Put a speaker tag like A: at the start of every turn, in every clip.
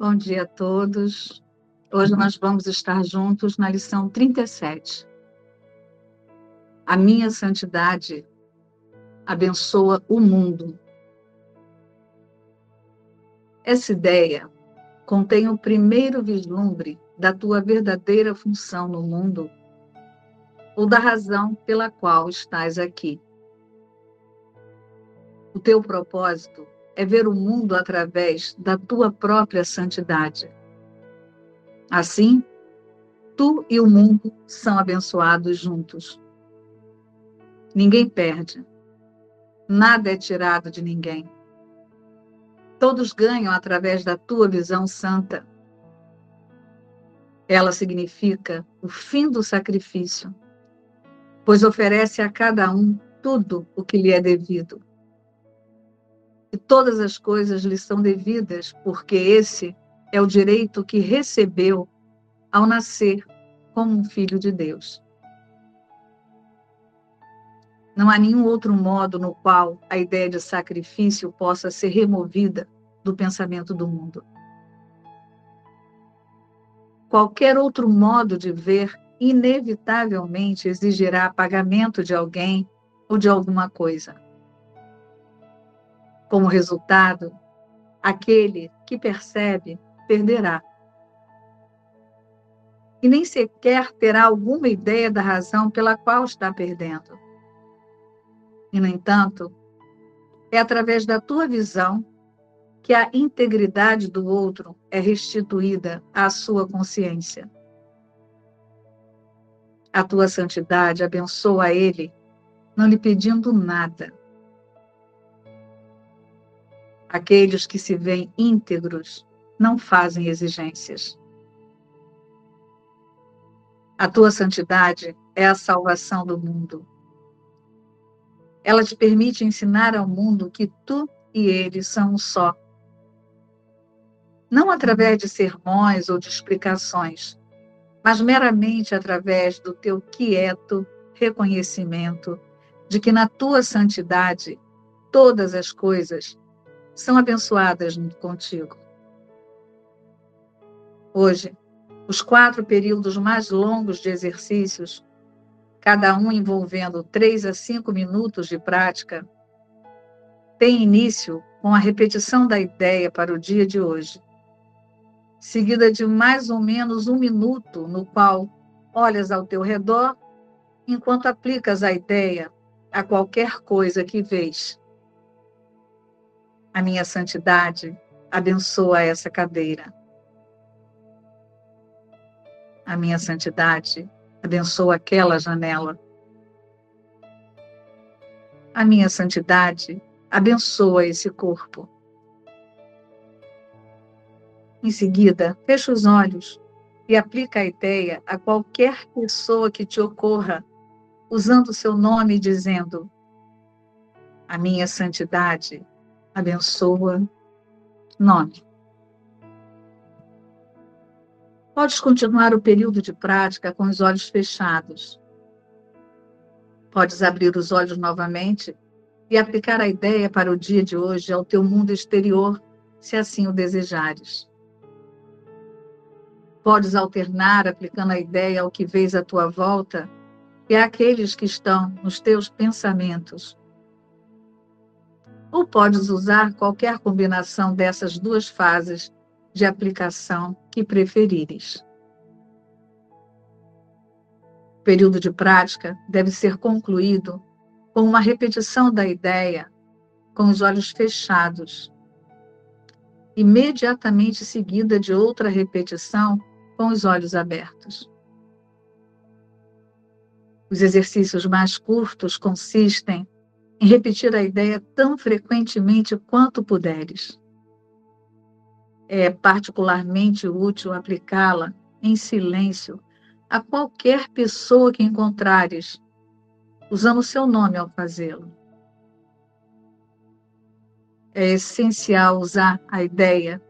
A: Bom dia a todos. Hoje nós vamos estar juntos na lição 37. A minha santidade abençoa o mundo. Essa ideia contém o primeiro vislumbre da tua verdadeira função no mundo ou da razão pela qual estás aqui. O teu propósito é ver o mundo através da tua própria santidade. Assim, tu e o mundo são abençoados juntos. Ninguém perde. Nada é tirado de ninguém. Todos ganham através da tua visão santa. Ela significa o fim do sacrifício, pois oferece a cada um tudo o que lhe é devido e todas as coisas lhe são devidas, porque esse é o direito que recebeu ao nascer como um filho de Deus. Não há nenhum outro modo no qual a ideia de sacrifício possa ser removida do pensamento do mundo. Qualquer outro modo de ver, inevitavelmente, exigirá pagamento de alguém ou de alguma coisa. Como resultado, aquele que percebe perderá. E nem sequer terá alguma ideia da razão pela qual está perdendo. E, no entanto, é através da tua visão que a integridade do outro é restituída à sua consciência. A tua santidade abençoa ele, não lhe pedindo nada. Aqueles que se veem íntegros não fazem exigências. A tua santidade é a salvação do mundo. Ela te permite ensinar ao mundo que tu e ele são um só. Não através de sermões ou de explicações, mas meramente através do teu quieto reconhecimento de que na tua santidade todas as coisas são abençoadas contigo. Hoje, os quatro períodos mais longos de exercícios, cada um envolvendo três a cinco minutos de prática, têm início com a repetição da ideia para o dia de hoje, seguida de mais ou menos um minuto no qual olhas ao teu redor enquanto aplicas a ideia a qualquer coisa que vês a minha santidade abençoa essa cadeira. A minha santidade abençoa aquela janela. A minha santidade abençoa esse corpo. Em seguida, fecha os olhos e aplica a ideia a qualquer pessoa que te ocorra, usando o seu nome dizendo: A minha santidade abençoa. Nome. Podes continuar o período de prática com os olhos fechados. Podes abrir os olhos novamente e aplicar a ideia para o dia de hoje ao teu mundo exterior, se assim o desejares. Podes alternar aplicando a ideia ao que vês à tua volta e àqueles que estão nos teus pensamentos, ou podes usar qualquer combinação dessas duas fases de aplicação que preferires. O período de prática deve ser concluído com uma repetição da ideia com os olhos fechados, imediatamente seguida de outra repetição com os olhos abertos. Os exercícios mais curtos consistem em repetir a ideia tão frequentemente quanto puderes. É particularmente útil aplicá-la em silêncio a qualquer pessoa que encontrares, usando seu nome ao fazê-lo. É essencial usar a ideia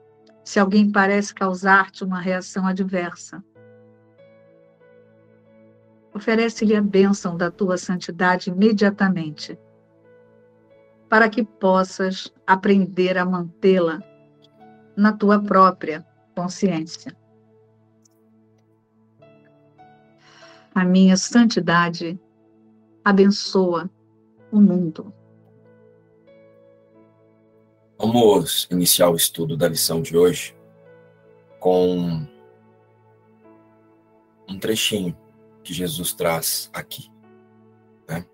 A: se alguém parece causar-te uma reação adversa. Oferece-lhe a bênção da tua santidade imediatamente para que possas aprender a mantê-la na tua própria consciência. A minha santidade abençoa o mundo.
B: Vamos iniciar o estudo da lição de hoje com um trechinho que Jesus traz aqui. Né?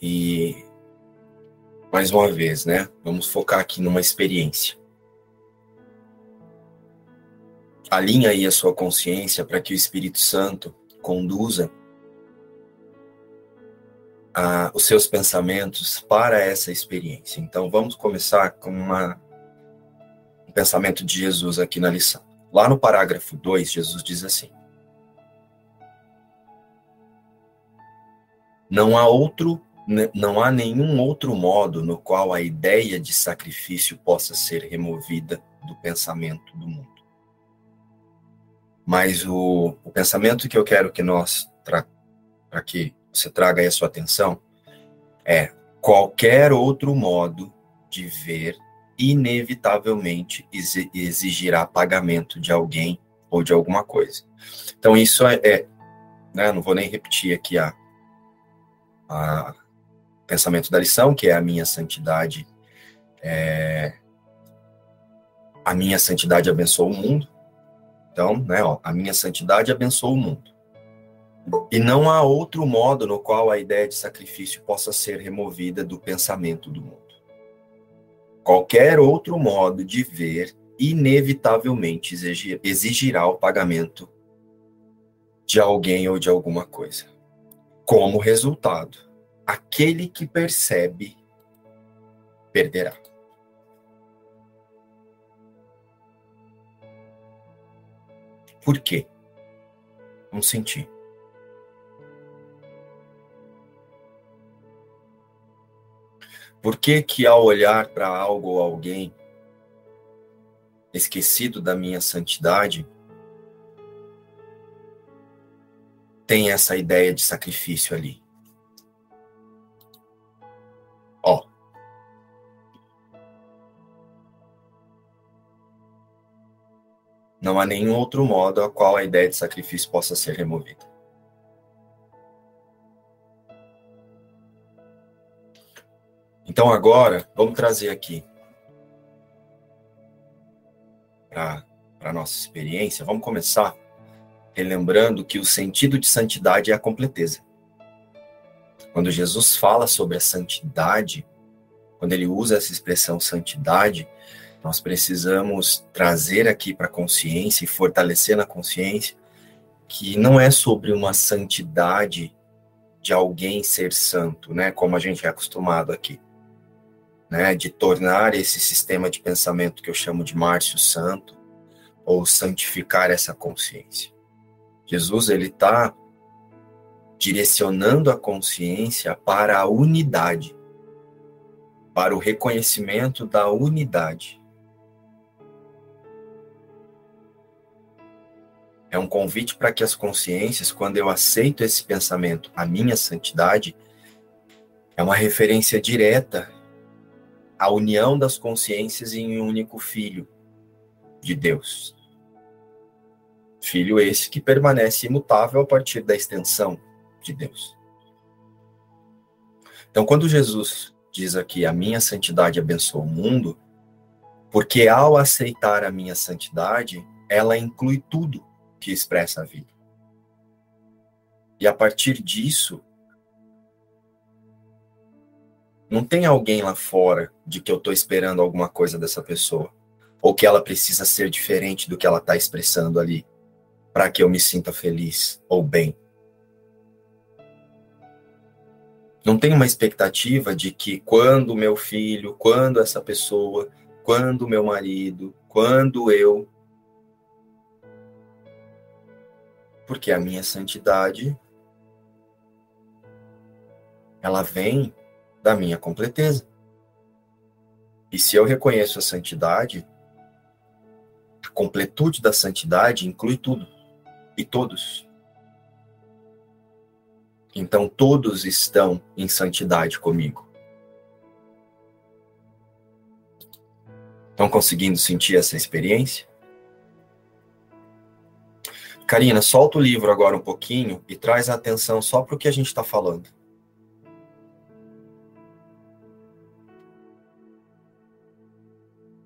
B: E, mais uma vez, né? Vamos focar aqui numa experiência. Alinha aí a sua consciência para que o Espírito Santo conduza a, os seus pensamentos para essa experiência. Então, vamos começar com uma, um pensamento de Jesus aqui na lição. Lá no parágrafo 2, Jesus diz assim: Não há outro não há nenhum outro modo no qual a ideia de sacrifício possa ser removida do pensamento do mundo. Mas o, o pensamento que eu quero que nós para que você traga aí a sua atenção é qualquer outro modo de ver inevitavelmente exigirá pagamento de alguém ou de alguma coisa. Então isso é, é né, não vou nem repetir aqui a, a pensamento da lição, que é a minha santidade, é, a minha santidade abençoa o mundo. Então, né, ó, a minha santidade abençoa o mundo. E não há outro modo no qual a ideia de sacrifício possa ser removida do pensamento do mundo. Qualquer outro modo de ver inevitavelmente exigirá o pagamento de alguém ou de alguma coisa. Como resultado, aquele que percebe perderá. Por quê? Vamos sentir. Por que que ao olhar para algo ou alguém esquecido da minha santidade, tem essa ideia de sacrifício ali? Não há nenhum outro modo a qual a ideia de sacrifício possa ser removida. Então agora, vamos trazer aqui para a nossa experiência, vamos começar relembrando que o sentido de santidade é a completeza. Quando Jesus fala sobre a santidade, quando ele usa essa expressão santidade, nós precisamos trazer aqui para a consciência e fortalecer na consciência que não é sobre uma santidade de alguém ser santo, né, como a gente é acostumado aqui né, de tornar esse sistema de pensamento que eu chamo de Márcio Santo, ou santificar essa consciência. Jesus ele está direcionando a consciência para a unidade, para o reconhecimento da unidade. É um convite para que as consciências, quando eu aceito esse pensamento, a minha santidade, é uma referência direta a união das consciências em um único Filho de Deus. Filho esse que permanece imutável a partir da extensão de Deus. Então, quando Jesus diz aqui: A minha santidade abençoa o mundo, porque ao aceitar a minha santidade, ela inclui tudo que expressa a vida. E a partir disso, não tem alguém lá fora de que eu estou esperando alguma coisa dessa pessoa. Ou que ela precisa ser diferente do que ela está expressando ali. Para que eu me sinta feliz ou bem. Não tem uma expectativa de que quando meu filho, quando essa pessoa, quando meu marido, quando eu. Porque a minha santidade ela vem da minha completeza. E se eu reconheço a santidade, a completude da santidade inclui tudo e todos. Então todos estão em santidade comigo. Estão conseguindo sentir essa experiência? Karina, solta o livro agora um pouquinho e traz a atenção só para o que a gente está falando.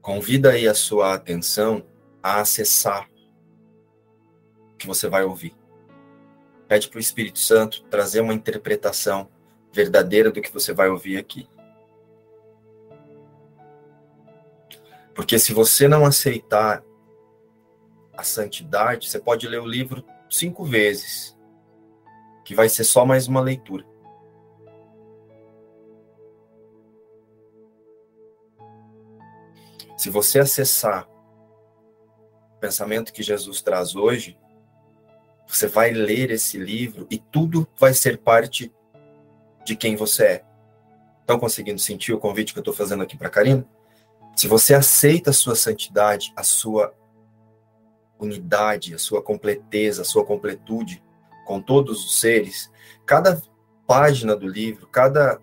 B: Convida aí a sua atenção a acessar o que você vai ouvir. Pede para o Espírito Santo trazer uma interpretação verdadeira do que você vai ouvir aqui. Porque se você não aceitar a santidade, você pode ler o livro cinco vezes, que vai ser só mais uma leitura. Se você acessar o pensamento que Jesus traz hoje, você vai ler esse livro e tudo vai ser parte de quem você é. Estão conseguindo sentir o convite que eu estou fazendo aqui para Karina? Se você aceita a sua santidade, a sua unidade, a sua completeza, a sua completude com todos os seres, cada página do livro, cada,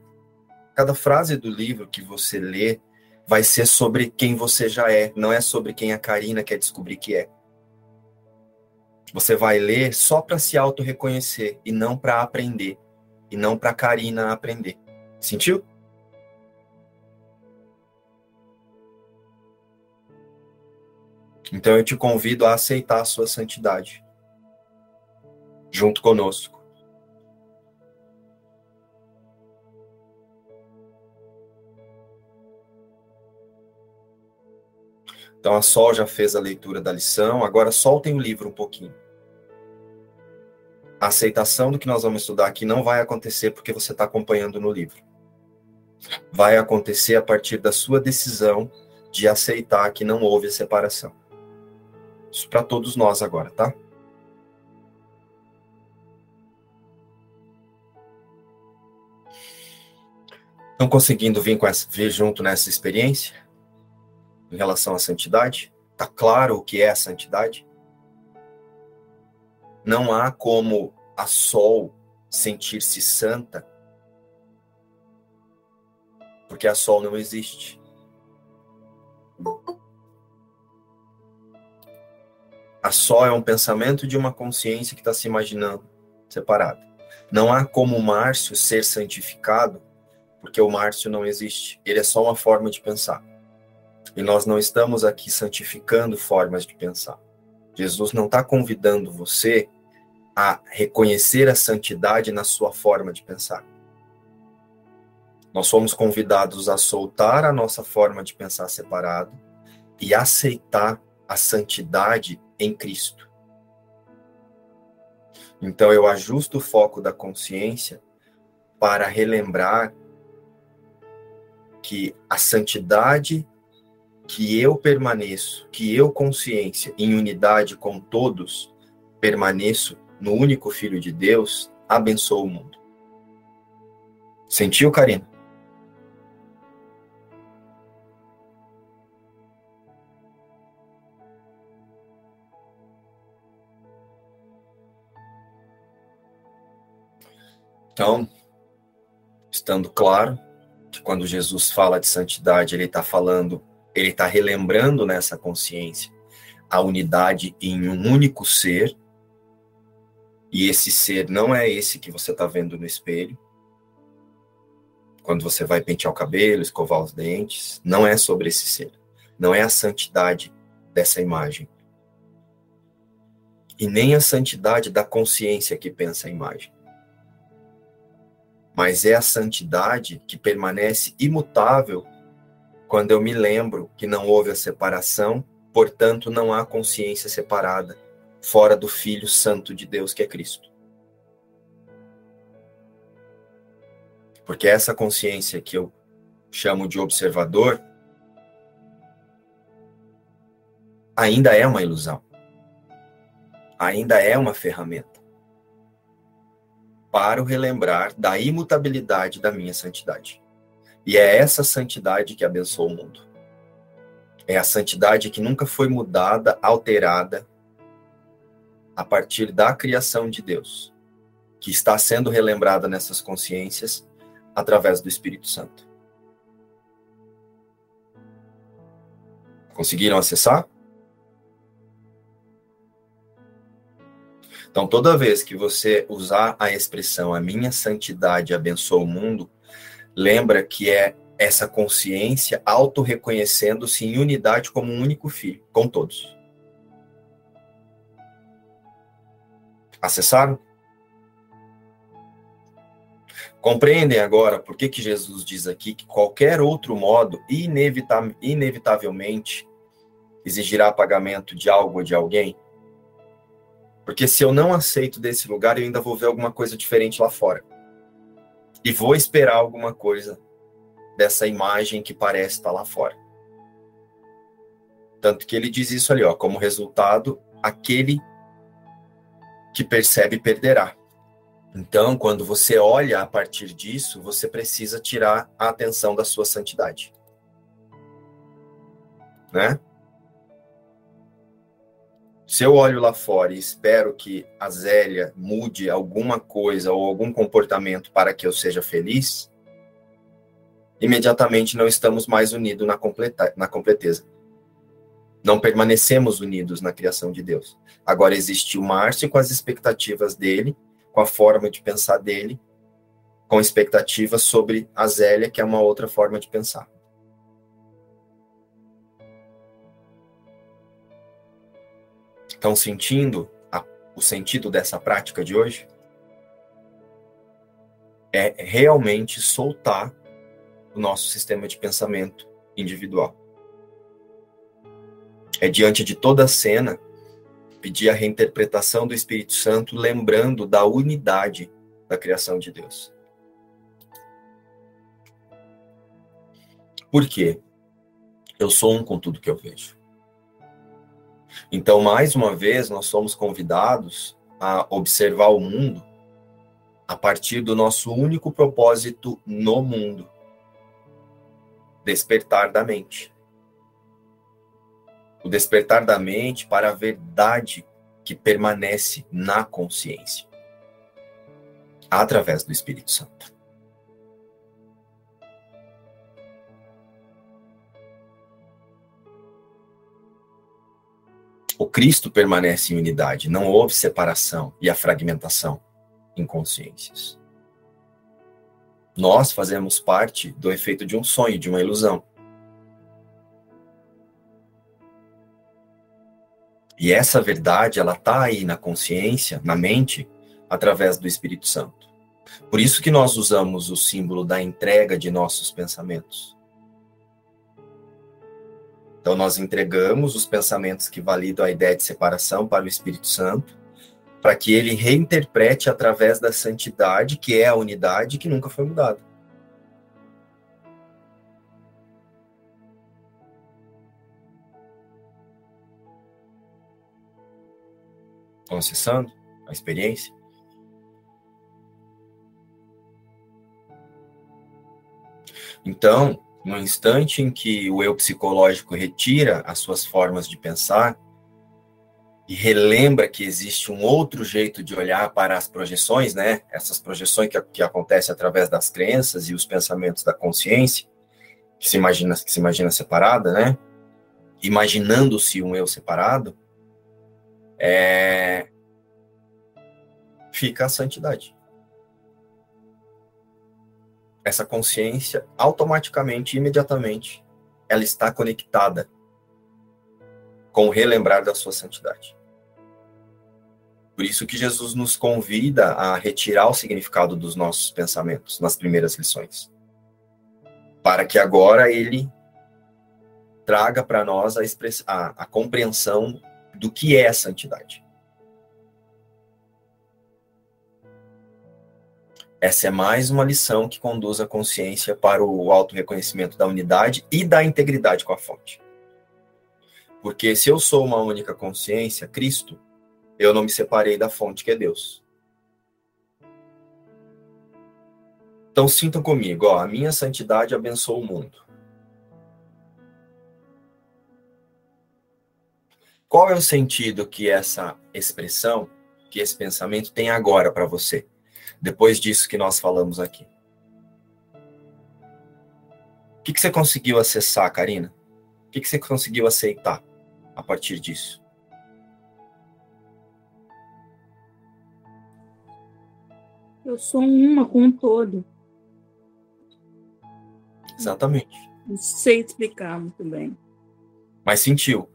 B: cada frase do livro que você lê vai ser sobre quem você já é, não é sobre quem a Karina quer descobrir que é. Você vai ler só para se auto-reconhecer e não para aprender, e não para Karina aprender. Sentiu? Então eu te convido a aceitar a sua santidade junto conosco. Então a Sol já fez a leitura da lição, agora soltem o livro um pouquinho. A aceitação do que nós vamos estudar aqui não vai acontecer porque você está acompanhando no livro. Vai acontecer a partir da sua decisão de aceitar que não houve separação. Isso para todos nós agora, tá? Estão conseguindo vir, com essa, vir junto nessa experiência? Em relação à santidade? Está claro o que é a santidade? Não há como a Sol sentir-se santa, porque a Sol não existe. Só é um pensamento de uma consciência que está se imaginando separada. Não há como Márcio ser santificado, porque o Márcio não existe. Ele é só uma forma de pensar. E nós não estamos aqui santificando formas de pensar. Jesus não está convidando você a reconhecer a santidade na sua forma de pensar. Nós somos convidados a soltar a nossa forma de pensar separado e aceitar a santidade em Cristo. Então eu ajusto o foco da consciência para relembrar que a santidade que eu permaneço, que eu consciência em unidade com todos, permaneço no único filho de Deus, abençoa o mundo. Sentiu, Karina? Então, estando claro que quando Jesus fala de santidade, ele está falando, ele está relembrando nessa consciência a unidade em um único ser, e esse ser não é esse que você está vendo no espelho. Quando você vai pentear o cabelo, escovar os dentes, não é sobre esse ser. Não é a santidade dessa imagem. E nem a santidade da consciência que pensa a imagem mas é a santidade que permanece imutável quando eu me lembro que não houve a separação, portanto não há consciência separada fora do Filho Santo de Deus que é Cristo. Porque essa consciência que eu chamo de observador ainda é uma ilusão. Ainda é uma ferramenta para o relembrar da imutabilidade da minha santidade. E é essa santidade que abençoa o mundo. É a santidade que nunca foi mudada, alterada a partir da criação de Deus, que está sendo relembrada nessas consciências através do Espírito Santo. Conseguiram acessar? Então, toda vez que você usar a expressão a minha santidade abençoa o mundo, lembra que é essa consciência auto-reconhecendo-se em unidade como um único filho, com todos. Acessaram? Compreendem agora por que, que Jesus diz aqui que qualquer outro modo, inevita inevitavelmente, exigirá pagamento de algo ou de alguém? Porque se eu não aceito desse lugar, eu ainda vou ver alguma coisa diferente lá fora. E vou esperar alguma coisa dessa imagem que parece estar lá fora. Tanto que ele diz isso ali, ó, como resultado, aquele que percebe perderá. Então, quando você olha a partir disso, você precisa tirar a atenção da sua santidade. Né? Se eu olho lá fora e espero que a Zélia mude alguma coisa ou algum comportamento para que eu seja feliz, imediatamente não estamos mais unidos na, completa, na completeza. Não permanecemos unidos na criação de Deus. Agora existe o Márcio com as expectativas dele, com a forma de pensar dele, com expectativas sobre a Zélia, que é uma outra forma de pensar. Estão sentindo a, o sentido dessa prática de hoje? É realmente soltar o nosso sistema de pensamento individual. É diante de toda a cena pedir a reinterpretação do Espírito Santo, lembrando da unidade da criação de Deus. Por quê? Eu sou um com tudo que eu vejo. Então, mais uma vez, nós somos convidados a observar o mundo a partir do nosso único propósito no mundo despertar da mente o despertar da mente para a verdade que permanece na consciência, através do Espírito Santo. O Cristo permanece em unidade, não houve separação e a fragmentação em consciências. Nós fazemos parte do efeito de um sonho, de uma ilusão. E essa verdade, ela está aí na consciência, na mente, através do Espírito Santo. Por isso que nós usamos o símbolo da entrega de nossos pensamentos. Então, nós entregamos os pensamentos que validam a ideia de separação para o Espírito Santo, para que ele reinterprete através da santidade, que é a unidade que nunca foi mudada. Estão acessando a experiência? Então, no instante em que o eu psicológico retira as suas formas de pensar e relembra que existe um outro jeito de olhar para as projeções, né? Essas projeções que, que acontecem através das crenças e os pensamentos da consciência, que se imagina, que se imagina separada, né? Imaginando-se um eu separado, é, fica a santidade. Essa consciência, automaticamente, imediatamente, ela está conectada com o relembrar da sua santidade. Por isso que Jesus nos convida a retirar o significado dos nossos pensamentos nas primeiras lições. Para que agora ele traga para nós a, a, a compreensão do que é a santidade. Essa é mais uma lição que conduz a consciência para o auto-reconhecimento da unidade e da integridade com a fonte. Porque se eu sou uma única consciência, Cristo, eu não me separei da fonte que é Deus. Então sintam comigo, ó, a minha santidade abençoa o mundo. Qual é o sentido que essa expressão, que esse pensamento tem agora para você? Depois disso que nós falamos aqui. O que, que você conseguiu acessar, Karina? O que, que você conseguiu aceitar a partir disso?
C: Eu sou uma com um todo.
B: Exatamente.
C: Não sei explicar muito bem.
B: Mas sentiu.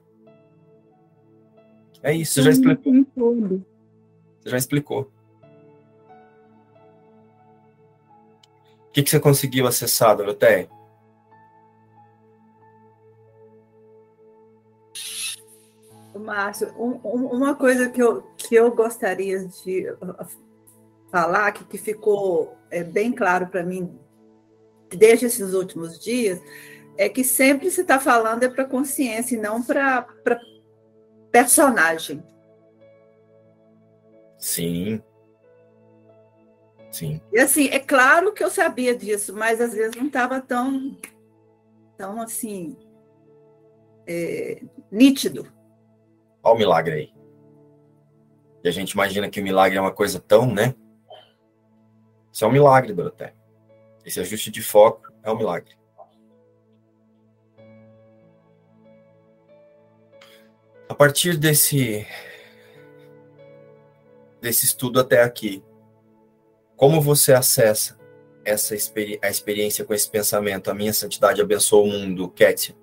B: É isso, você já explicou.
C: Um todo.
B: Você já explicou. O que, que você conseguiu acessar, Doroteia?
D: Márcio, um, um, uma coisa que eu, que eu gostaria de uh, falar, que, que ficou é, bem claro para mim desde esses últimos dias, é que sempre se está falando é para consciência e não para personagem.
B: Sim. Sim.
D: E assim, é claro que eu sabia disso, mas às vezes não estava tão, tão assim, é, nítido.
B: Olha o milagre aí. E a gente imagina que o milagre é uma coisa tão, né? Isso é um milagre, Doroteia. Esse ajuste de foco é um milagre. A partir desse desse estudo até aqui, como você acessa essa experi a experiência com esse pensamento? A minha santidade abençoa o mundo, Kétia.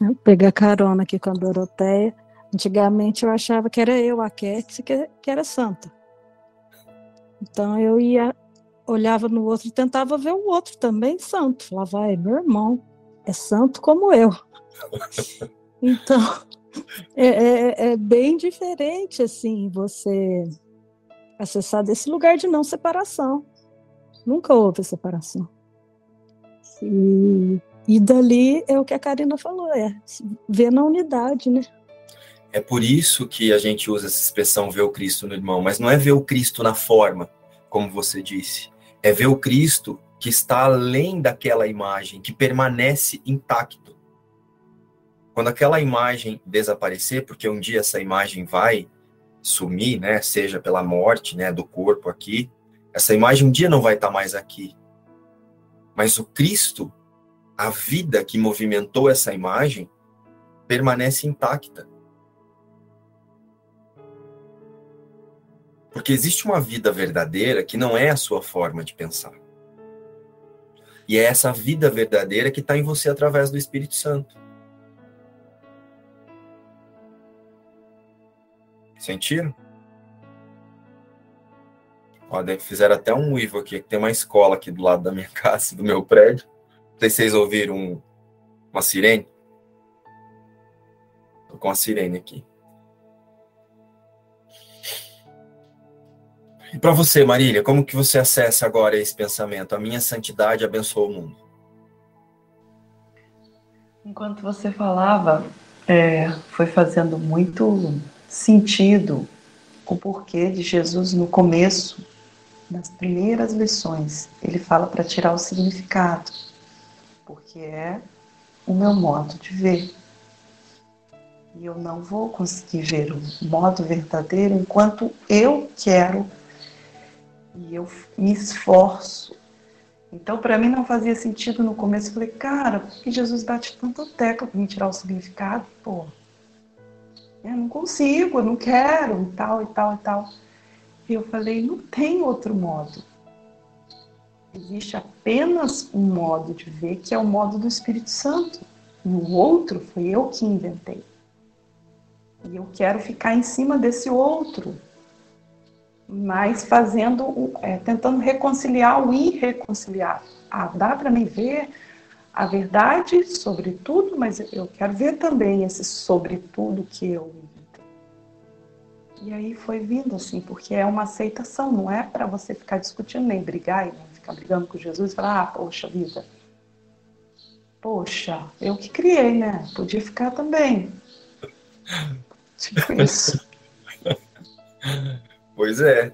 C: Eu a carona aqui com a Doroteia. Antigamente eu achava que era eu, a Kétia, que, era santa. Então eu ia, olhava no outro e tentava ver o outro também santo. Falava, vai, meu irmão é santo como eu. Então, é, é, é, bem diferente, assim, você acessar desse lugar de não separação. Nunca houve separação. E, e dali é o que a Karina falou, é ver na unidade, né?
B: É por isso que a gente usa essa expressão ver o Cristo no irmão, mas não é ver o Cristo na forma, como você disse. É ver o Cristo que está além daquela imagem, que permanece intacto. Quando aquela imagem desaparecer, porque um dia essa imagem vai sumir, né, seja pela morte, né, do corpo aqui, essa imagem um dia não vai estar mais aqui. Mas o Cristo, a vida que movimentou essa imagem, permanece intacta. Porque existe uma vida verdadeira que não é a sua forma de pensar. E é essa vida verdadeira que está em você através do Espírito Santo. Sentiram? Ó, fizeram até um uivo aqui, que tem uma escola aqui do lado da minha casa, do meu prédio. Não sei se vocês ouviram um, uma sirene. Tô com a sirene aqui. E para você, Marília, como que você acessa agora esse pensamento? A minha santidade abençoa o mundo.
E: Enquanto você falava, é, foi fazendo muito sentido o porquê de Jesus no começo, nas primeiras lições, ele fala para tirar o significado, porque é o meu modo de ver. E eu não vou conseguir ver o modo verdadeiro enquanto eu quero e eu me esforço. Então, para mim, não fazia sentido no começo. Eu falei, cara, por que Jesus bate tanto tecla para me tirar o significado? Pô, eu não consigo, eu não quero, tal, e tal, e tal. E eu falei, não tem outro modo. Existe apenas um modo de ver, que é o modo do Espírito Santo. E o outro foi eu que inventei. E eu quero ficar em cima desse outro mas fazendo, é, tentando reconciliar o irreconciliável. Ah, dá para me ver a verdade sobre tudo, mas eu quero ver também esse sobre tudo que eu e aí foi vindo assim, porque é uma aceitação, não é para você ficar discutindo nem brigar e nem ficar brigando com Jesus e falar, ah, poxa vida, poxa, eu que criei, né? Podia ficar também. Tipo isso.
B: Pois é.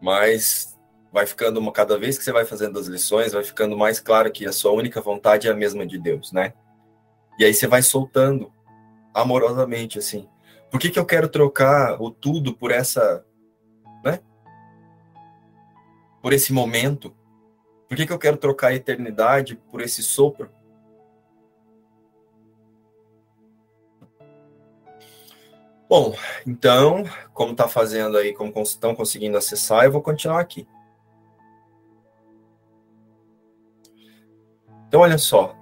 B: Mas vai ficando uma cada vez que você vai fazendo as lições, vai ficando mais claro que a sua única vontade é a mesma de Deus, né? E aí você vai soltando amorosamente assim. Por que, que eu quero trocar o tudo por essa, né? Por esse momento? Por que, que eu quero trocar a eternidade por esse sopro? Bom, então, como está fazendo aí, como estão conseguindo acessar, eu vou continuar aqui. Então, olha só.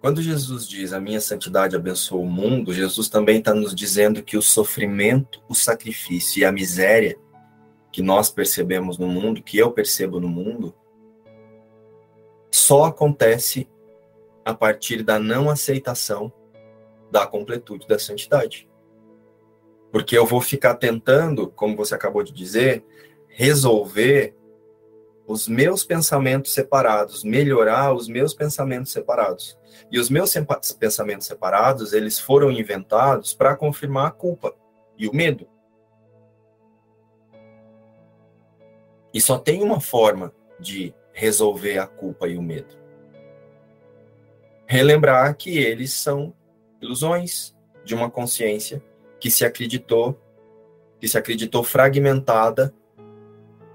B: Quando Jesus diz a minha santidade abençoa o mundo, Jesus também está nos dizendo que o sofrimento, o sacrifício e a miséria que nós percebemos no mundo, que eu percebo no mundo, só acontece a partir da não aceitação da completude da santidade. Porque eu vou ficar tentando, como você acabou de dizer, resolver os meus pensamentos separados, melhorar os meus pensamentos separados. E os meus pensamentos separados, eles foram inventados para confirmar a culpa e o medo. E só tem uma forma de resolver a culpa e o medo. Relembrar que eles são ilusões de uma consciência que se acreditou, que se acreditou fragmentada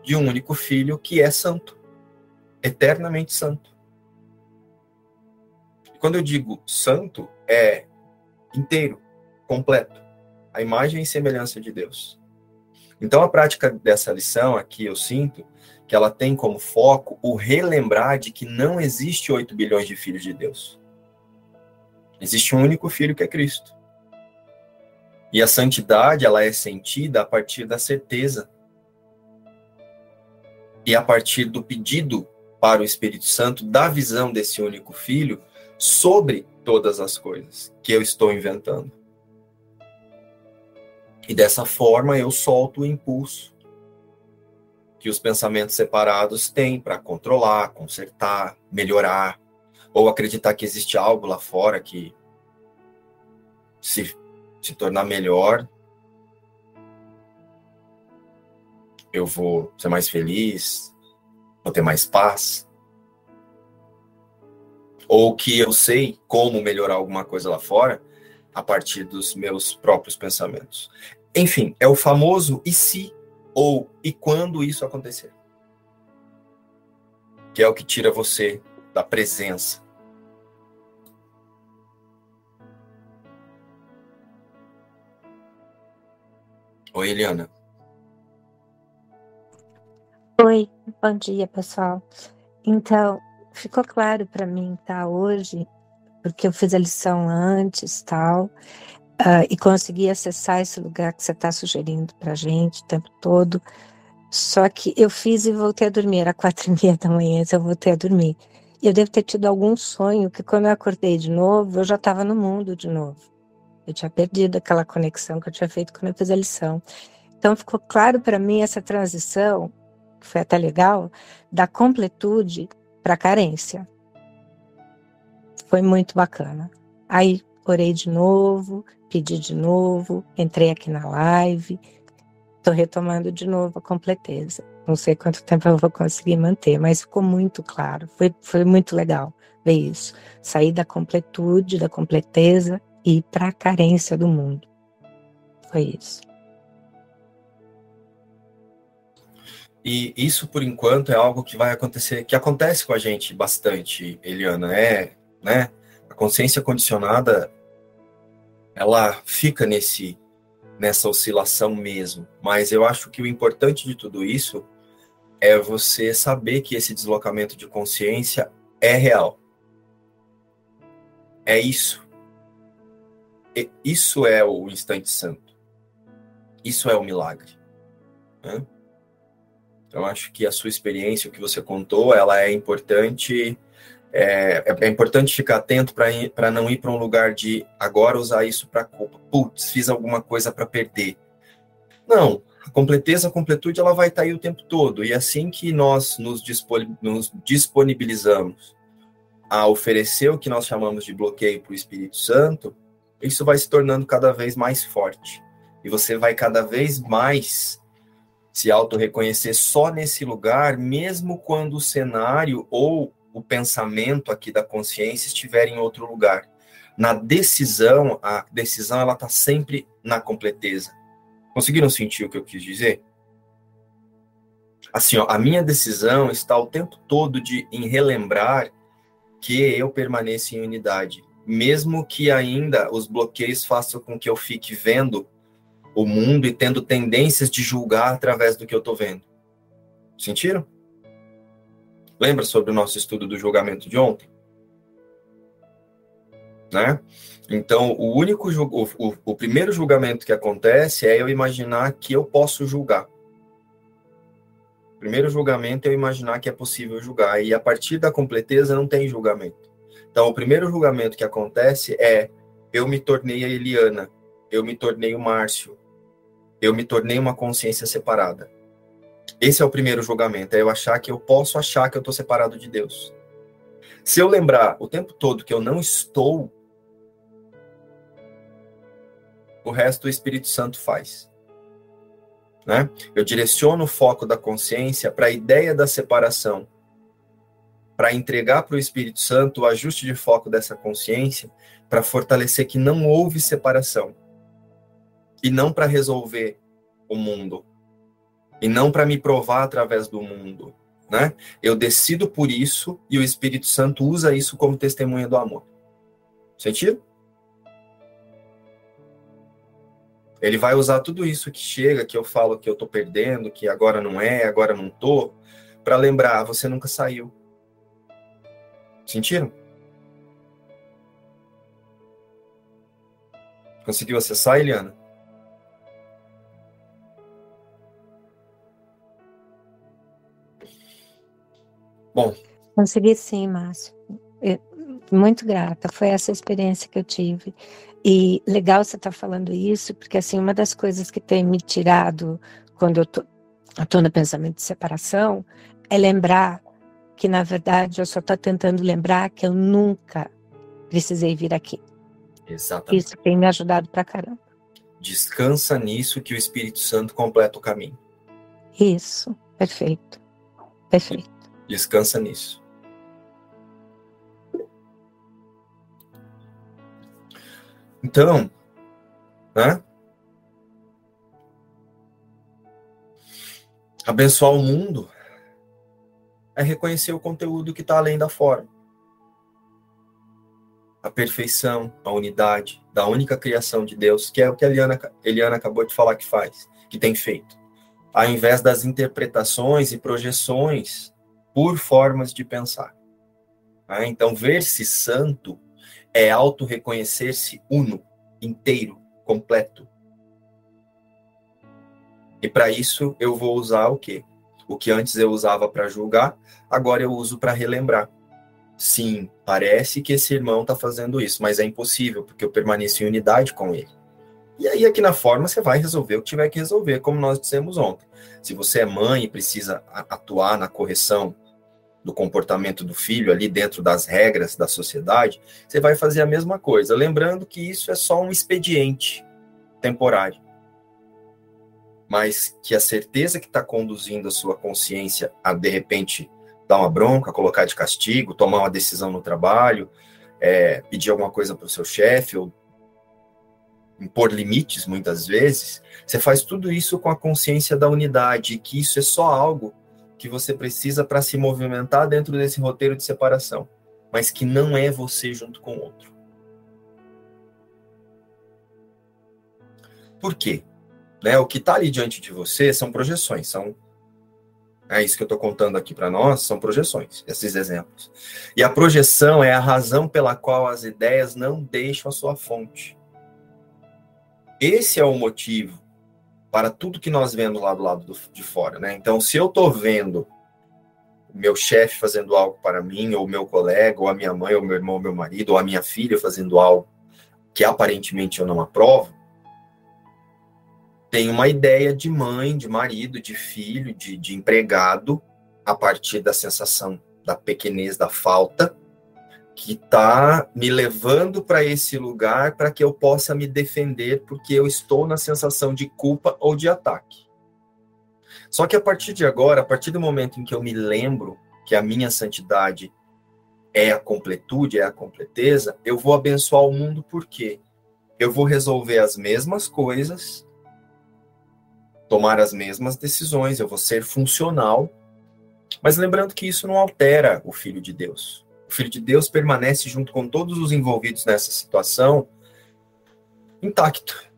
B: de um único filho que é santo, eternamente santo. E quando eu digo santo, é inteiro, completo, a imagem e semelhança de Deus. Então a prática dessa lição aqui eu sinto que ela tem como foco o relembrar de que não existe 8 bilhões de filhos de Deus. Existe um único filho que é Cristo. E a santidade, ela é sentida a partir da certeza e a partir do pedido para o Espírito Santo da visão desse único filho sobre todas as coisas que eu estou inventando. E dessa forma eu solto o impulso que os pensamentos separados têm para controlar, consertar, melhorar, ou acreditar que existe algo lá fora que se, se tornar melhor, eu vou ser mais feliz, vou ter mais paz. Ou que eu sei como melhorar alguma coisa lá fora a partir dos meus próprios pensamentos. Enfim, é o famoso e se ou e quando isso acontecer. Que é o que tira você da presença Oi, Eliana.
F: Oi, bom dia, pessoal. Então, ficou claro para mim, tá, hoje, porque eu fiz a lição antes, tal, uh, e consegui acessar esse lugar que você está sugerindo para gente o tempo todo. Só que eu fiz e voltei a dormir, era quatro e meia da manhã, eu voltei a dormir. E eu devo ter tido algum sonho que quando eu acordei de novo, eu já estava no mundo de novo. Eu tinha perdido aquela conexão que eu tinha feito quando eu fiz a lição. Então ficou claro para mim essa transição, que foi até legal, da completude para carência. Foi muito bacana. Aí orei de novo, pedi de novo, entrei aqui na live, estou retomando de novo a completeza. Não sei quanto tempo eu vou conseguir manter, mas ficou muito claro. Foi, foi muito legal ver isso. Sair da completude, da completeza e para a carência do mundo. Foi isso.
B: E isso, por enquanto, é algo que vai acontecer, que acontece com a gente bastante, Eliana. É, né? A consciência condicionada, ela fica nesse nessa oscilação mesmo. Mas eu acho que o importante de tudo isso é você saber que esse deslocamento de consciência é real. É isso isso é o instante santo. Isso é o milagre. Né? Então, acho que a sua experiência, o que você contou, ela é importante. É, é importante ficar atento para não ir para um lugar de agora usar isso para culpa. Putz, fiz alguma coisa para perder. Não, a completeza, a completude, ela vai estar tá aí o tempo todo. E assim que nós nos, disponibilizamos a oferecer o que nós chamamos de bloqueio para o Espírito Santo, isso vai se tornando cada vez mais forte. E você vai cada vez mais se auto-reconhecer só nesse lugar, mesmo quando o cenário ou o pensamento aqui da consciência estiver em outro lugar. Na decisão, a decisão ela está sempre na completeza. Conseguiram sentir o que eu quis dizer? Assim, ó, a minha decisão está o tempo todo de em relembrar que eu permaneço em unidade mesmo que ainda os bloqueios façam com que eu fique vendo o mundo e tendo tendências de julgar através do que eu estou vendo. Sentiram? Lembra sobre o nosso estudo do julgamento de ontem? Né? Então, o único o, o, o primeiro julgamento que acontece é eu imaginar que eu posso julgar. O primeiro julgamento é eu imaginar que é possível julgar e a partir da completeza não tem julgamento. Então, o primeiro julgamento que acontece é eu me tornei a Eliana, eu me tornei o Márcio, eu me tornei uma consciência separada. Esse é o primeiro julgamento, é eu achar que eu posso achar que eu estou separado de Deus. Se eu lembrar o tempo todo que eu não estou, o resto o Espírito Santo faz. Né? Eu direciono o foco da consciência para a ideia da separação, para entregar para o Espírito Santo o ajuste de foco dessa consciência, para fortalecer que não houve separação e não para resolver o mundo e não para me provar através do mundo, né? Eu decido por isso e o Espírito Santo usa isso como testemunha do amor. Sentido? Ele vai usar tudo isso que chega, que eu falo que eu tô perdendo, que agora não é, agora não tô, para lembrar, você nunca saiu. Sentiram? Conseguiu acessar, Eliana? Bom.
F: Consegui sim, Márcio. Eu, muito grata. Foi essa experiência que eu tive. E legal você estar tá falando isso, porque assim, uma das coisas que tem me tirado quando eu tô, tô no pensamento de separação é lembrar que, na verdade, eu só estou tentando lembrar que eu nunca precisei vir aqui.
B: Exatamente.
F: Isso tem me ajudado pra caramba.
B: Descansa nisso que o Espírito Santo completa o caminho.
F: Isso, perfeito. Perfeito.
B: Descansa nisso. Então, né? Abençoar o mundo é reconhecer o conteúdo que está além da forma. A perfeição, a unidade da única criação de Deus, que é o que a Eliana, Eliana acabou de falar que faz, que tem feito. Ao invés das interpretações e projeções por formas de pensar. Né? Então, ver-se santo é auto-reconhecer-se uno, inteiro, completo. E para isso eu vou usar o quê? O que antes eu usava para julgar, agora eu uso para relembrar. Sim, parece que esse irmão está fazendo isso, mas é impossível, porque eu permaneço em unidade com ele. E aí, aqui na forma, você vai resolver o que tiver que resolver, como nós dissemos ontem. Se você é mãe e precisa atuar na correção do comportamento do filho ali dentro das regras da sociedade, você vai fazer a mesma coisa, lembrando que isso é só um expediente temporário. Mas que a certeza que está conduzindo a sua consciência a, de repente, dar uma bronca, colocar de castigo, tomar uma decisão no trabalho, é, pedir alguma coisa para o seu chefe, ou impor limites, muitas vezes, você faz tudo isso com a consciência da unidade, que isso é só algo que você precisa para se movimentar dentro desse roteiro de separação, mas que não é você junto com o outro. Por quê? Né, o que está ali diante de você são projeções, são é isso que eu estou contando aqui para nós, são projeções, esses exemplos. E a projeção é a razão pela qual as ideias não deixam a sua fonte. Esse é o motivo para tudo que nós vemos lá do lado do, de fora, né? Então, se eu estou vendo meu chefe fazendo algo para mim, ou meu colega, ou a minha mãe, ou meu irmão, ou meu marido, ou a minha filha fazendo algo que aparentemente eu não aprovo, tem uma ideia de mãe, de marido, de filho, de, de empregado, a partir da sensação da pequenez, da falta, que está me levando para esse lugar para que eu possa me defender, porque eu estou na sensação de culpa ou de ataque. Só que a partir de agora, a partir do momento em que eu me lembro que a minha santidade é a completude, é a completeza, eu vou abençoar o mundo porque eu vou resolver as mesmas coisas, tomar as mesmas decisões, eu vou ser funcional, mas lembrando que isso não altera o Filho de Deus Filho de Deus permanece junto com todos os envolvidos nessa situação intacto.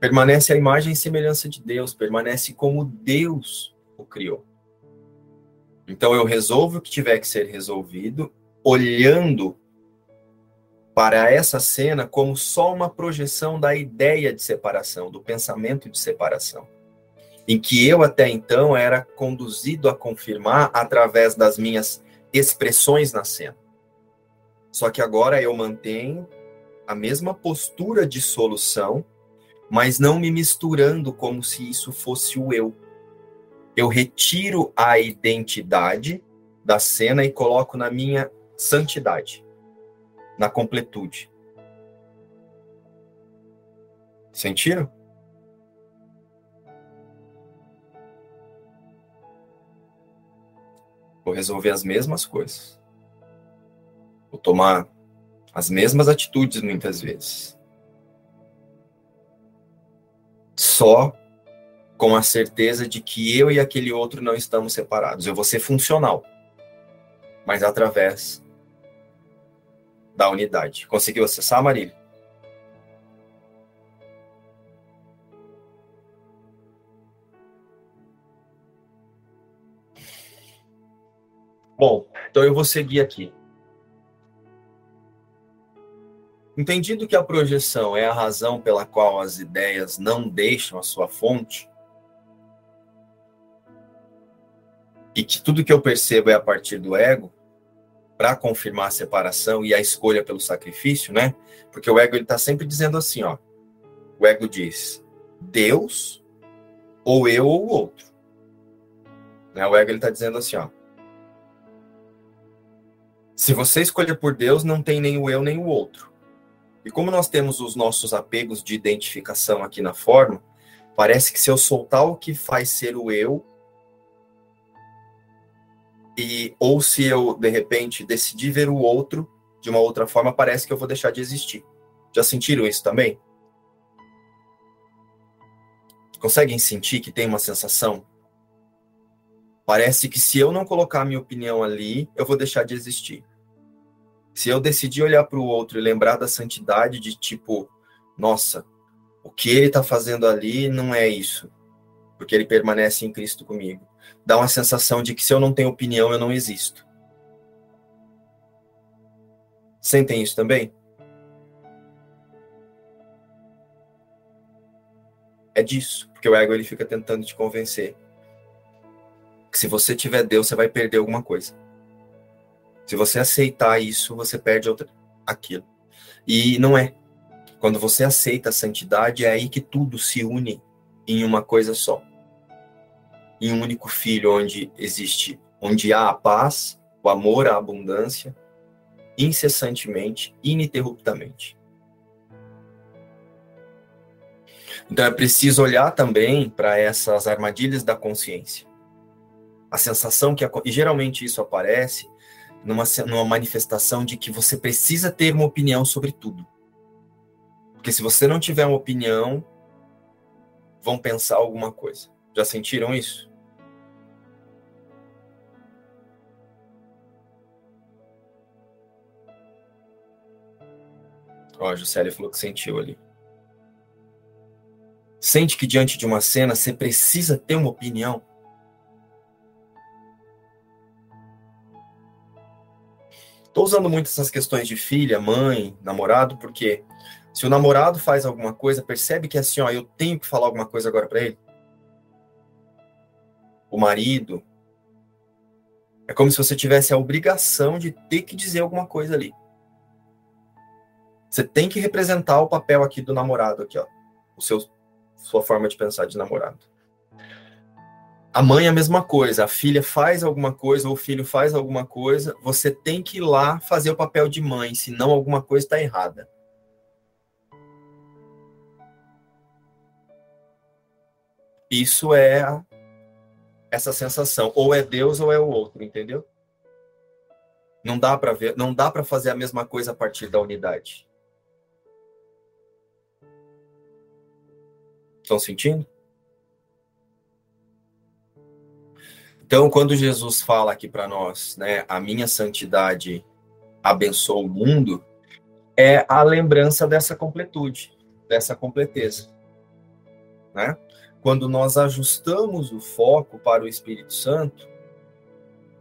B: Permanece a imagem e semelhança de Deus, permanece como Deus o criou. Então eu resolvo o que tiver que ser resolvido, olhando para essa cena como só uma projeção da ideia de separação, do pensamento de separação, em que eu até então era conduzido a confirmar através das minhas expressões na cena. Só que agora eu mantenho a mesma postura de solução, mas não me misturando como se isso fosse o eu. Eu retiro a identidade da cena e coloco na minha santidade, na completude. Sentiram? Vou resolver as mesmas coisas. Vou tomar as mesmas atitudes muitas vezes. Só com a certeza de que eu e aquele outro não estamos separados. Eu vou ser funcional, mas através da unidade. Conseguiu acessar, Marília? Bom, então eu vou seguir aqui. Entendido que a projeção é a razão pela qual as ideias não deixam a sua fonte, e que tudo que eu percebo é a partir do ego, para confirmar a separação e a escolha pelo sacrifício, né? Porque o ego ele está sempre dizendo assim, ó. O ego diz: Deus ou eu ou o outro. Né? O ego ele está dizendo assim, ó. Se você escolher por Deus, não tem nem o eu nem o outro. E como nós temos os nossos apegos de identificação aqui na forma, parece que se eu soltar o que faz ser o eu, e ou se eu de repente decidir ver o outro de uma outra forma, parece que eu vou deixar de existir. Já sentiram isso também? Conseguem sentir que tem uma sensação? Parece que se eu não colocar minha opinião ali, eu vou deixar de existir. Se eu decidir olhar para o outro e lembrar da santidade de tipo, nossa, o que ele está fazendo ali não é isso, porque ele permanece em Cristo comigo. Dá uma sensação de que se eu não tenho opinião, eu não existo. Sentem isso também? É disso, porque o ego ele fica tentando te convencer que se você tiver Deus, você vai perder alguma coisa. Se você aceitar isso, você perde outra, aquilo. E não é. Quando você aceita a santidade, é aí que tudo se une em uma coisa só. Em um único filho, onde existe, onde há a paz, o amor, a abundância, incessantemente, ininterruptamente. Então é preciso olhar também para essas armadilhas da consciência. A sensação que e geralmente isso aparece numa, numa manifestação de que você precisa ter uma opinião sobre tudo. Porque se você não tiver uma opinião, vão pensar alguma coisa. Já sentiram isso? Ó, a Juscelia falou que sentiu ali. Sente que diante de uma cena você precisa ter uma opinião. Estou usando muito essas questões de filha, mãe, namorado, porque se o namorado faz alguma coisa, percebe que é assim, ó, eu tenho que falar alguma coisa agora para ele. O marido. É como se você tivesse a obrigação de ter que dizer alguma coisa ali. Você tem que representar o papel aqui do namorado, aqui, ó. O seu, sua forma de pensar de namorado. A mãe é a mesma coisa, a filha faz alguma coisa ou o filho faz alguma coisa, você tem que ir lá fazer o papel de mãe, senão alguma coisa está errada. Isso é essa sensação, ou é Deus ou é o outro, entendeu? Não dá para ver, não dá para fazer a mesma coisa a partir da unidade. Estão sentindo? Então, quando Jesus fala aqui para nós, né, a minha santidade abençoa o mundo, é a lembrança dessa completude, dessa completeza, né? Quando nós ajustamos o foco para o Espírito Santo,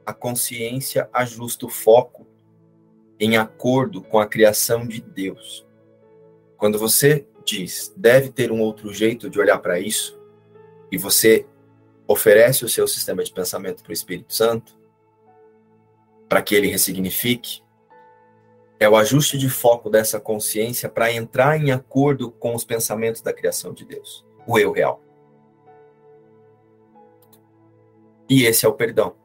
B: a consciência ajusta o foco em acordo com a criação de Deus. Quando você diz, deve ter um outro jeito de olhar para isso, e você oferece o seu sistema de pensamento para o Espírito Santo, para que ele ressignifique, é o ajuste de foco dessa consciência para entrar em acordo com os pensamentos da criação de Deus, o eu real. E esse é o perdão.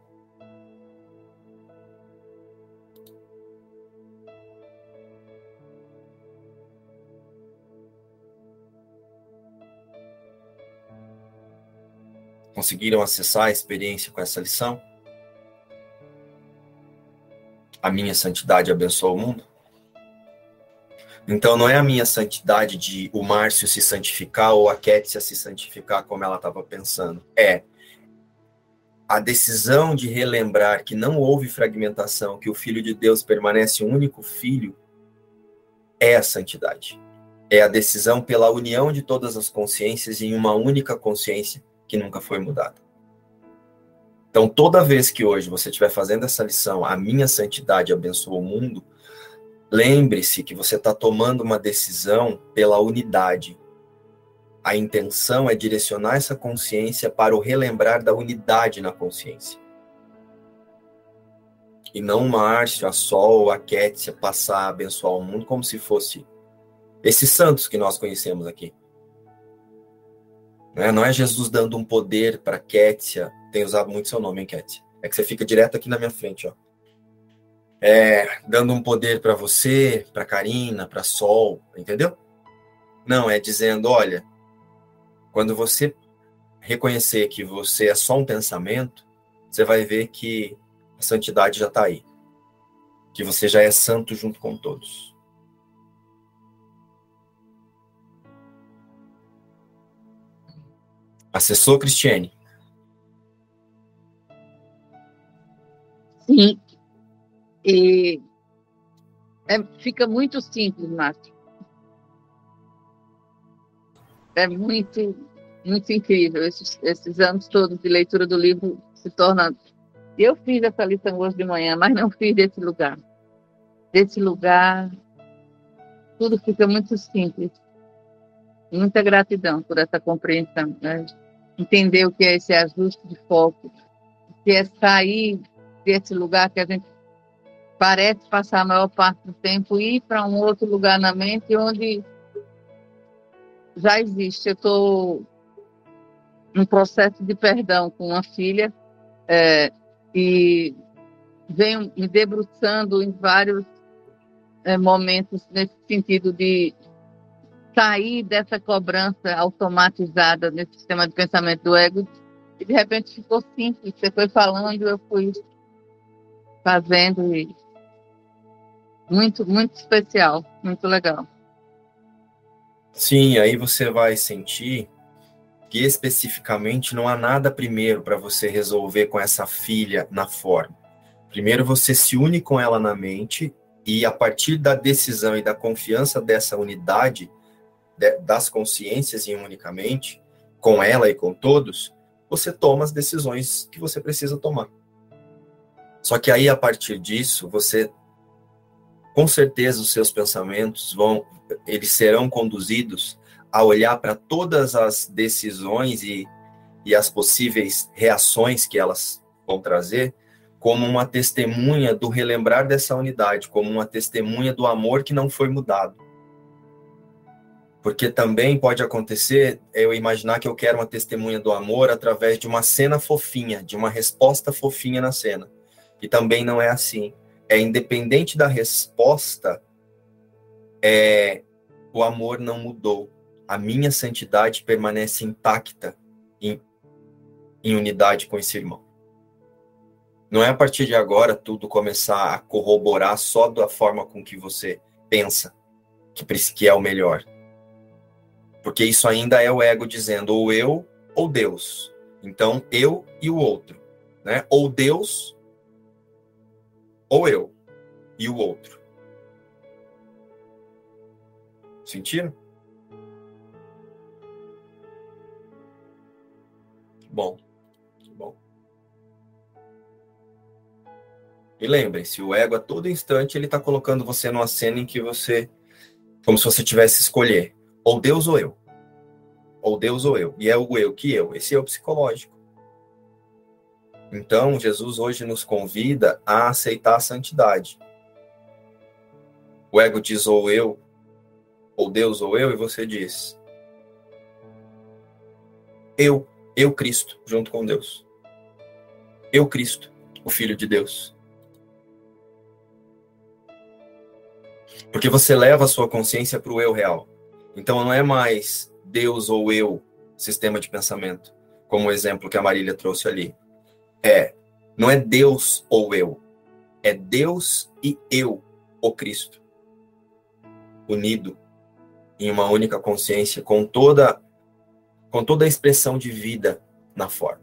B: Conseguiram acessar a experiência com essa lição? A minha santidade abençoa o mundo? Então não é a minha santidade de o Márcio se santificar ou a Kétia se santificar como ela estava pensando. É a decisão de relembrar que não houve fragmentação, que o Filho de Deus permanece um único Filho, é a santidade. É a decisão pela união de todas as consciências em uma única consciência que nunca foi mudada. Então, toda vez que hoje você estiver fazendo essa lição, a minha santidade abençoa o mundo, lembre-se que você está tomando uma decisão pela unidade. A intenção é direcionar essa consciência para o relembrar da unidade na consciência. E não Márcio, a Sol, a Kétia passar a abençoar o mundo como se fosse esses santos que nós conhecemos aqui. Né? Não é Jesus dando um poder para Kétia. Tem usado muito seu nome, hein, Kétia? É que você fica direto aqui na minha frente, ó. É, dando um poder para você, para Karina, para Sol, entendeu? Não, é dizendo, olha, quando você reconhecer que você é só um pensamento, você vai ver que a santidade já está aí. Que você já é santo junto com todos. Acessou, Cristiane?
G: Sim. E é, fica muito simples, Márcio. É muito, muito incrível. Esses, esses anos todos de leitura do livro se torna. Eu fiz essa lição hoje de manhã, mas não fiz desse lugar. Desse lugar, tudo fica muito simples. Muita gratidão por essa compreensão. Né? Entender o que é esse ajuste de foco, que é sair desse lugar que a gente parece passar a maior parte do tempo e ir para um outro lugar na mente onde já existe. Eu estou num processo de perdão com uma filha é, e venho me debruçando em vários é, momentos nesse sentido de sair dessa cobrança automatizada nesse sistema de pensamento do ego e de repente ficou simples. Você foi falando, eu fui fazendo e muito, muito especial, muito legal.
B: Sim, aí você vai sentir que especificamente não há nada primeiro para você resolver com essa filha na forma. Primeiro você se une com ela na mente e a partir da decisão e da confiança dessa unidade, das consciências em unicamente, com ela e com todos, você toma as decisões que você precisa tomar. Só que aí, a partir disso, você, com certeza, os seus pensamentos vão, eles serão conduzidos a olhar para todas as decisões e, e as possíveis reações que elas vão trazer como uma testemunha do relembrar dessa unidade, como uma testemunha do amor que não foi mudado. Porque também pode acontecer eu imaginar que eu quero uma testemunha do amor através de uma cena fofinha, de uma resposta fofinha na cena. E também não é assim. É independente da resposta, é, o amor não mudou. A minha santidade permanece intacta em, em unidade com esse irmão. Não é a partir de agora tudo começar a corroborar só da forma com que você pensa que, que é o melhor porque isso ainda é o ego dizendo ou eu ou Deus. Então, eu e o outro. né? Ou Deus, ou eu e o outro. Sentiram? Bom, bom. E lembrem-se, o ego a todo instante ele está colocando você numa cena em que você, como se você tivesse escolher, ou Deus ou eu, ou Deus ou eu, e é o eu que eu. Esse o psicológico. Então, Jesus hoje nos convida a aceitar a santidade. O ego diz ou eu, ou Deus ou eu, e você diz eu eu, Cristo, junto com Deus. Eu, Cristo, o Filho de Deus. Porque você leva a sua consciência para o eu real. Então não é mais Deus ou eu, sistema de pensamento, como o exemplo que a Marília trouxe ali. É, não é Deus ou eu, é Deus e eu, o Cristo, unido em uma única consciência, com toda com toda a expressão de vida na forma.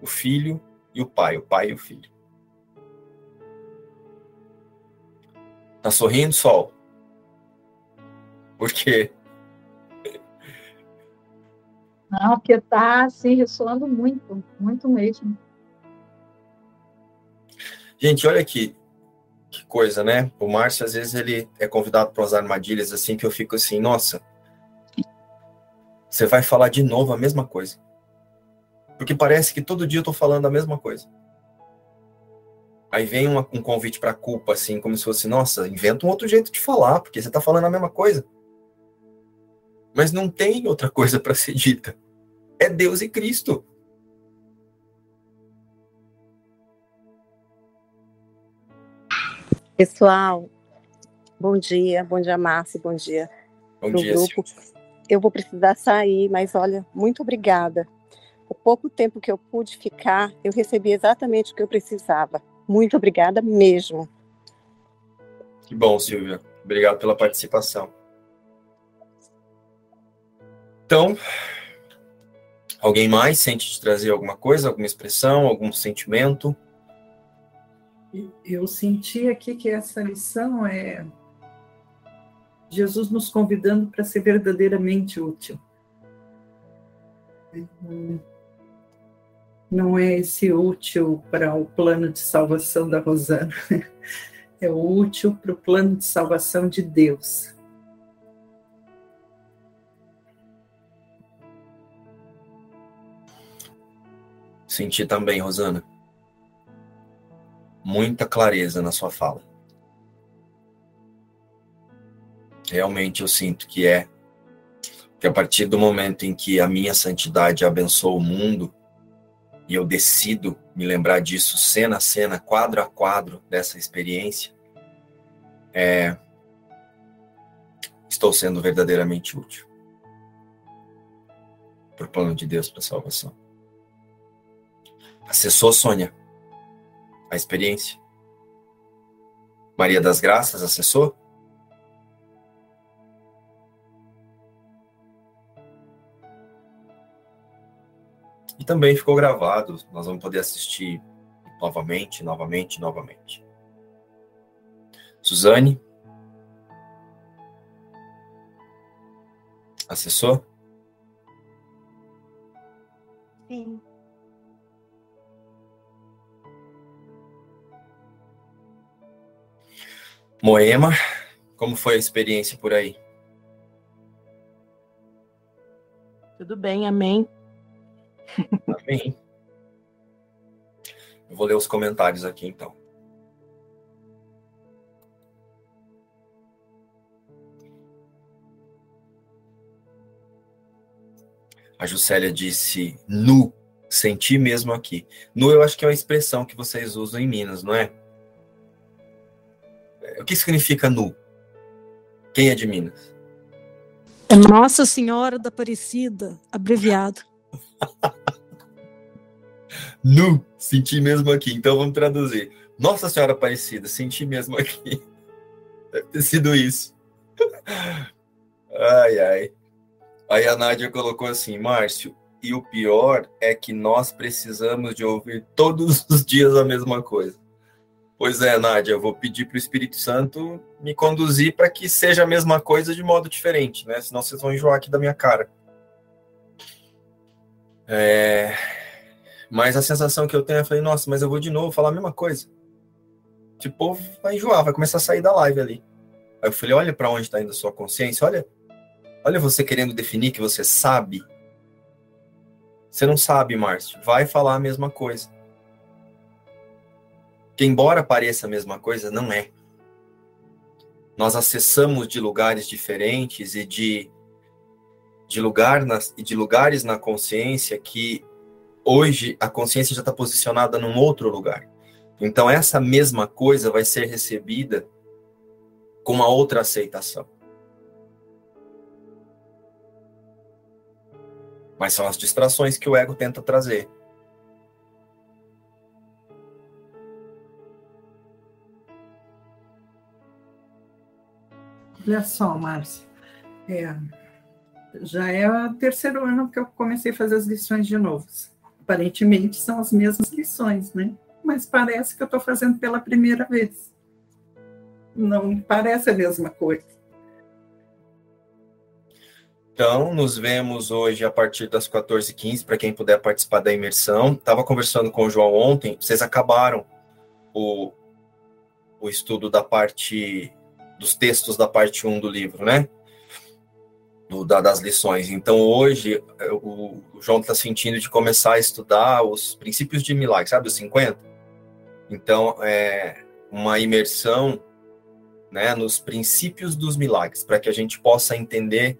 B: O filho e o pai, o pai e o filho. Tá sorrindo, Sol? Por quê?
A: Não, porque tá assim, ressoando muito, muito mesmo.
B: Gente, olha aqui, que coisa, né? O Márcio, às vezes, ele é convidado para umas armadilhas assim que eu fico assim, nossa, você vai falar de novo a mesma coisa. Porque parece que todo dia eu tô falando a mesma coisa. Aí vem uma, um convite para culpa, assim, como se fosse, nossa, inventa um outro jeito de falar, porque você tá falando a mesma coisa. Mas não tem outra coisa para ser dita. É Deus e Cristo.
H: Pessoal, bom dia, bom dia, Márcio, bom dia
B: bom dia, grupo.
H: Eu vou precisar sair, mas olha, muito obrigada. O pouco tempo que eu pude ficar, eu recebi exatamente o que eu precisava. Muito obrigada mesmo.
B: Que bom, Silvia. Obrigado pela participação. Então, alguém mais sente de trazer alguma coisa, alguma expressão, algum sentimento?
D: eu senti aqui que essa lição é Jesus nos convidando para ser verdadeiramente útil. Não é esse útil para o plano de salvação da Rosana, é útil para o plano de salvação de Deus.
B: Senti também, Rosana muita clareza na sua fala. Realmente eu sinto que é que a partir do momento em que a minha santidade abençoa o mundo e eu decido me lembrar disso cena a cena, quadro a quadro dessa experiência, é, estou sendo verdadeiramente útil para o plano de Deus para a salvação. Acessou, Sônia? a experiência. Maria das Graças acessou? E também ficou gravado, nós vamos poder assistir novamente, novamente, novamente. Suzane? Acessou?
F: Sim.
B: Moema, como foi a experiência por aí?
I: Tudo bem, amém.
B: Amém. Eu vou ler os comentários aqui então. A Juscelia disse nu, senti mesmo aqui. Nu eu acho que é uma expressão que vocês usam em Minas, não é? O que significa nu? Quem é de Minas?
C: É Nossa Senhora da Aparecida, abreviado.
B: nu, senti mesmo aqui. Então vamos traduzir. Nossa Senhora Aparecida, senti mesmo aqui. Deve ter sido isso. Ai, ai. Aí a Nádia colocou assim, Márcio, e o pior é que nós precisamos de ouvir todos os dias a mesma coisa. Pois é, Nádia, eu vou pedir para o Espírito Santo me conduzir para que seja a mesma coisa de modo diferente, né? Senão vocês vão enjoar aqui da minha cara. É... Mas a sensação que eu tenho é, falei, nossa, mas eu vou de novo falar a mesma coisa. Tipo, vai enjoar, vai começar a sair da live ali. Aí eu falei, olha para onde está indo a sua consciência, olha, olha você querendo definir que você sabe. Você não sabe, Márcio. Vai falar a mesma coisa que, embora pareça a mesma coisa, não é. Nós acessamos de lugares diferentes e de, de, lugar nas, de lugares na consciência que hoje a consciência já está posicionada num outro lugar. Então, essa mesma coisa vai ser recebida com uma outra aceitação. Mas são as distrações que o ego tenta trazer.
J: Olha só, Márcia, é, já é o terceiro ano que eu comecei a fazer as lições de novo. Aparentemente são as mesmas lições, né? Mas parece que eu estou fazendo pela primeira vez. Não parece a mesma coisa.
B: Então, nos vemos hoje a partir das 14h15, para quem puder participar da imersão. Estava conversando com o João ontem, vocês acabaram o, o estudo da parte dos textos da parte 1 do livro, né? Do, da, das lições. Então, hoje, é, o, João está sentindo de começar a estudar os princípios de milagre, sabe, os 50? Então, é uma imersão né, nos princípios dos milagres, para que a gente possa entender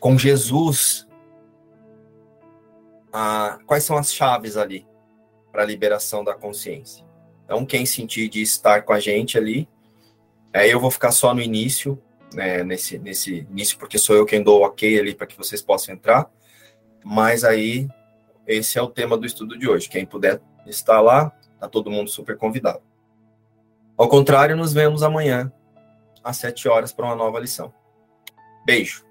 B: com Jesus a, quais são as chaves ali para a liberação da consciência. Então, quem sentir de estar com a gente ali, é, eu vou ficar só no início, né, nesse, nesse início, porque sou eu quem dou o ok ali para que vocês possam entrar. Mas aí, esse é o tema do estudo de hoje. Quem puder estar lá, tá todo mundo super convidado. Ao contrário, nos vemos amanhã, às 7 horas, para uma nova lição. Beijo!